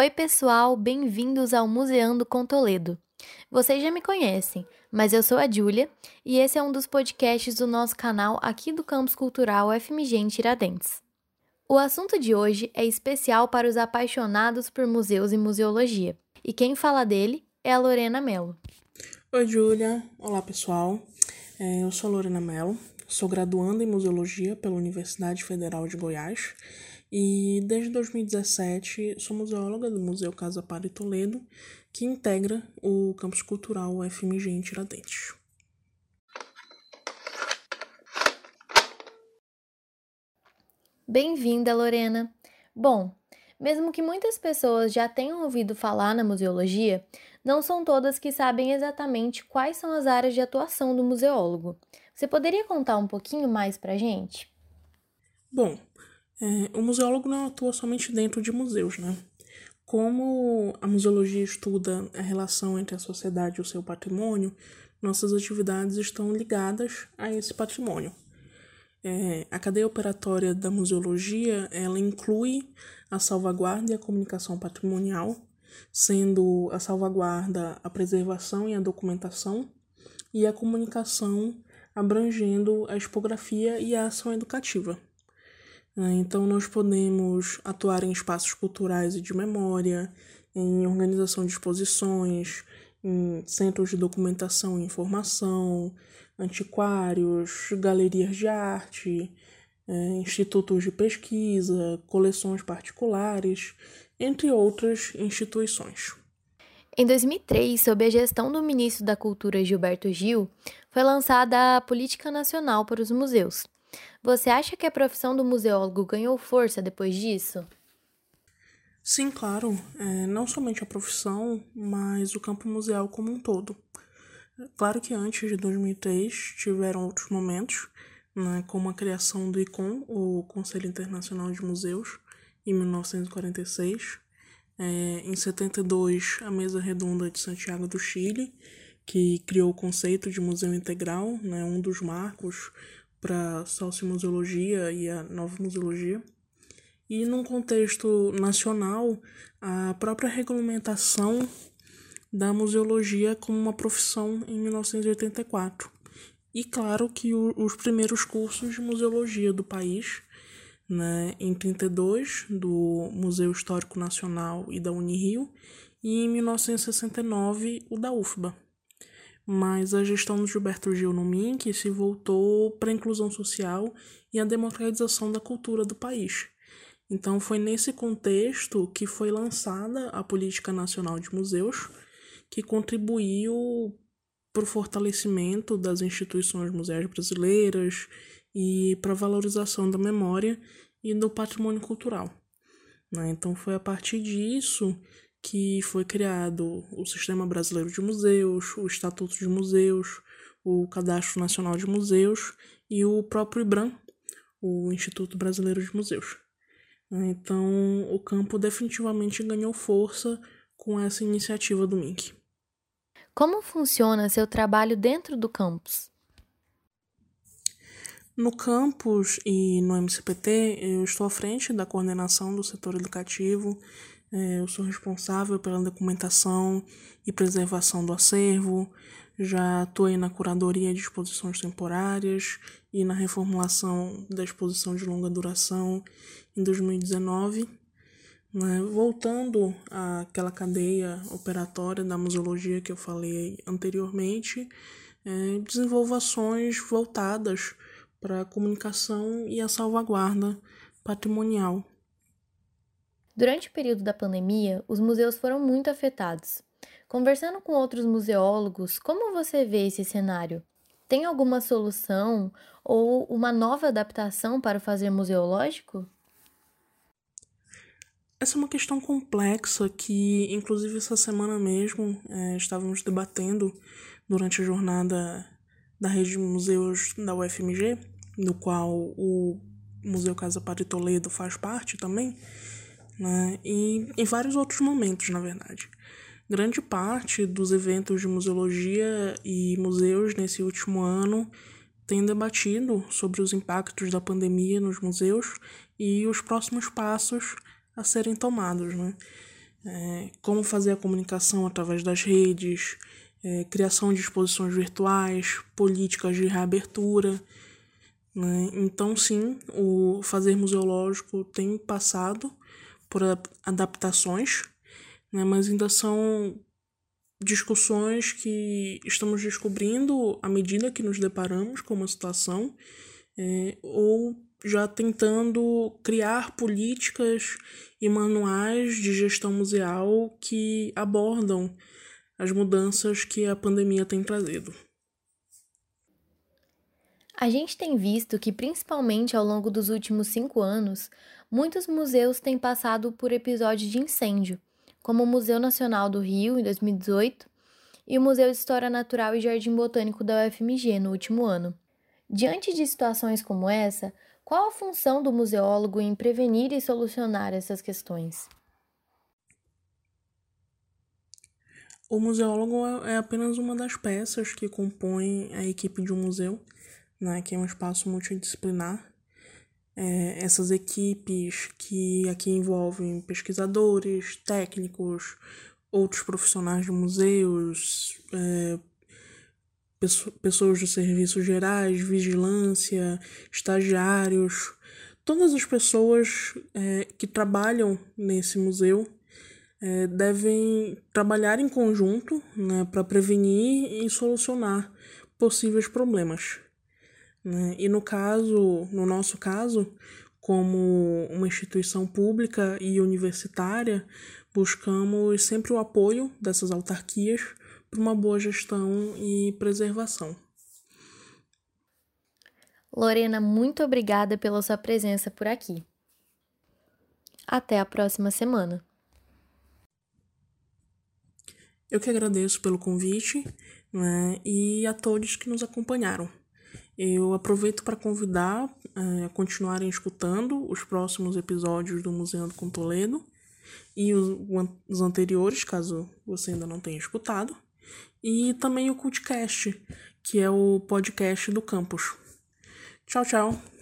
Oi, pessoal, bem-vindos ao Museando com Toledo. Vocês já me conhecem, mas eu sou a Júlia e esse é um dos podcasts do nosso canal aqui do Campus Cultural FMG em Tiradentes. O assunto de hoje é especial para os apaixonados por museus e museologia, e quem fala dele é a Lorena Mello. Oi, Júlia. Olá, pessoal. É, eu sou a Lorena Mello, sou graduanda em museologia pela Universidade Federal de Goiás e desde 2017 sou museóloga do Museu Casa Para Toledo, que integra o campus cultural UFMG em Tiradentes. Bem-vinda, Lorena. Bom, mesmo que muitas pessoas já tenham ouvido falar na museologia, não são todas que sabem exatamente quais são as áreas de atuação do museólogo. Você poderia contar um pouquinho mais para gente? Bom, é, o museólogo não atua somente dentro de museus, né? Como a museologia estuda a relação entre a sociedade e o seu patrimônio, nossas atividades estão ligadas a esse patrimônio. É, a cadeia operatória da museologia ela inclui a salvaguarda e a comunicação patrimonial, sendo a salvaguarda a preservação e a documentação, e a comunicação abrangendo a expografia e a ação educativa. Né? Então, nós podemos atuar em espaços culturais e de memória, em organização de exposições, em centros de documentação e informação, antiquários, galerias de arte, é, institutos de pesquisa, coleções particulares, entre outras instituições. Em 2003, sob a gestão do ministro da Cultura Gilberto Gil, foi lançada a Política Nacional para os Museus, você acha que a profissão do museólogo ganhou força depois disso? Sim, claro. É, não somente a profissão, mas o campo museal como um todo. Claro que antes de 2003 tiveram outros momentos, né, como a criação do ICOM, o Conselho Internacional de Museus, em 1946. É, em 72, a Mesa Redonda de Santiago do Chile, que criou o conceito de museu integral, né, um dos marcos para sociomuseologia e a nova museologia. E num contexto nacional, a própria regulamentação da museologia como uma profissão em 1984. E claro que o, os primeiros cursos de museologia do país, né, em 32, do Museu Histórico Nacional e da Unirio, e em 1969, o da UFBA mas a gestão do Gilberto Gil no MINC se voltou para a inclusão social e a democratização da cultura do país. Então foi nesse contexto que foi lançada a Política Nacional de Museus, que contribuiu para o fortalecimento das instituições museais brasileiras e para a valorização da memória e do patrimônio cultural. Né? Então foi a partir disso que foi criado o Sistema Brasileiro de Museus, o Estatuto de Museus, o Cadastro Nacional de Museus e o próprio IBRAM, o Instituto Brasileiro de Museus. Então, o campo definitivamente ganhou força com essa iniciativa do MINC. Como funciona seu trabalho dentro do campus? No campus e no MCPT, eu estou à frente da coordenação do setor educativo eu sou responsável pela documentação e preservação do acervo, já atuei na curadoria de exposições temporárias e na reformulação da exposição de longa duração em 2019. Né? Voltando àquela cadeia operatória da museologia que eu falei anteriormente, é, desenvolvo ações voltadas para a comunicação e a salvaguarda patrimonial Durante o período da pandemia, os museus foram muito afetados. Conversando com outros museólogos, como você vê esse cenário? Tem alguma solução ou uma nova adaptação para o fazer museológico? Essa é uma questão complexa que, inclusive, essa semana mesmo é, estávamos debatendo durante a jornada da rede de museus da UFMG, do qual o Museu Casa Padre Toledo faz parte também né? E em vários outros momentos, na verdade. Grande parte dos eventos de museologia e museus nesse último ano tem debatido sobre os impactos da pandemia nos museus e os próximos passos a serem tomados, né? é, como fazer a comunicação através das redes, é, criação de exposições virtuais, políticas de reabertura. Né? Então, sim, o fazer museológico tem passado por adaptações, né? mas ainda são discussões que estamos descobrindo à medida que nos deparamos com uma situação, é, ou já tentando criar políticas e manuais de gestão museal que abordam as mudanças que a pandemia tem trazido. A gente tem visto que, principalmente ao longo dos últimos cinco anos, muitos museus têm passado por episódios de incêndio, como o Museu Nacional do Rio, em 2018, e o Museu de História Natural e Jardim Botânico da UFMG, no último ano. Diante de situações como essa, qual a função do museólogo em prevenir e solucionar essas questões? O museólogo é apenas uma das peças que compõem a equipe de um museu, né, que é um espaço multidisciplinar. É, essas equipes que aqui envolvem pesquisadores, técnicos, outros profissionais de museus, é, pessoas de serviços gerais, vigilância, estagiários, todas as pessoas é, que trabalham nesse museu é, devem trabalhar em conjunto né, para prevenir e solucionar possíveis problemas. Né? E no caso, no nosso caso, como uma instituição pública e universitária, buscamos sempre o apoio dessas autarquias para uma boa gestão e preservação. Lorena, muito obrigada pela sua presença por aqui. Até a próxima semana. Eu que agradeço pelo convite né, e a todos que nos acompanharam. Eu aproveito para convidar é, a continuarem escutando os próximos episódios do Museu do Toledo e os, os anteriores, caso você ainda não tenha escutado e também o Cultcast, que é o podcast do campus. Tchau, tchau.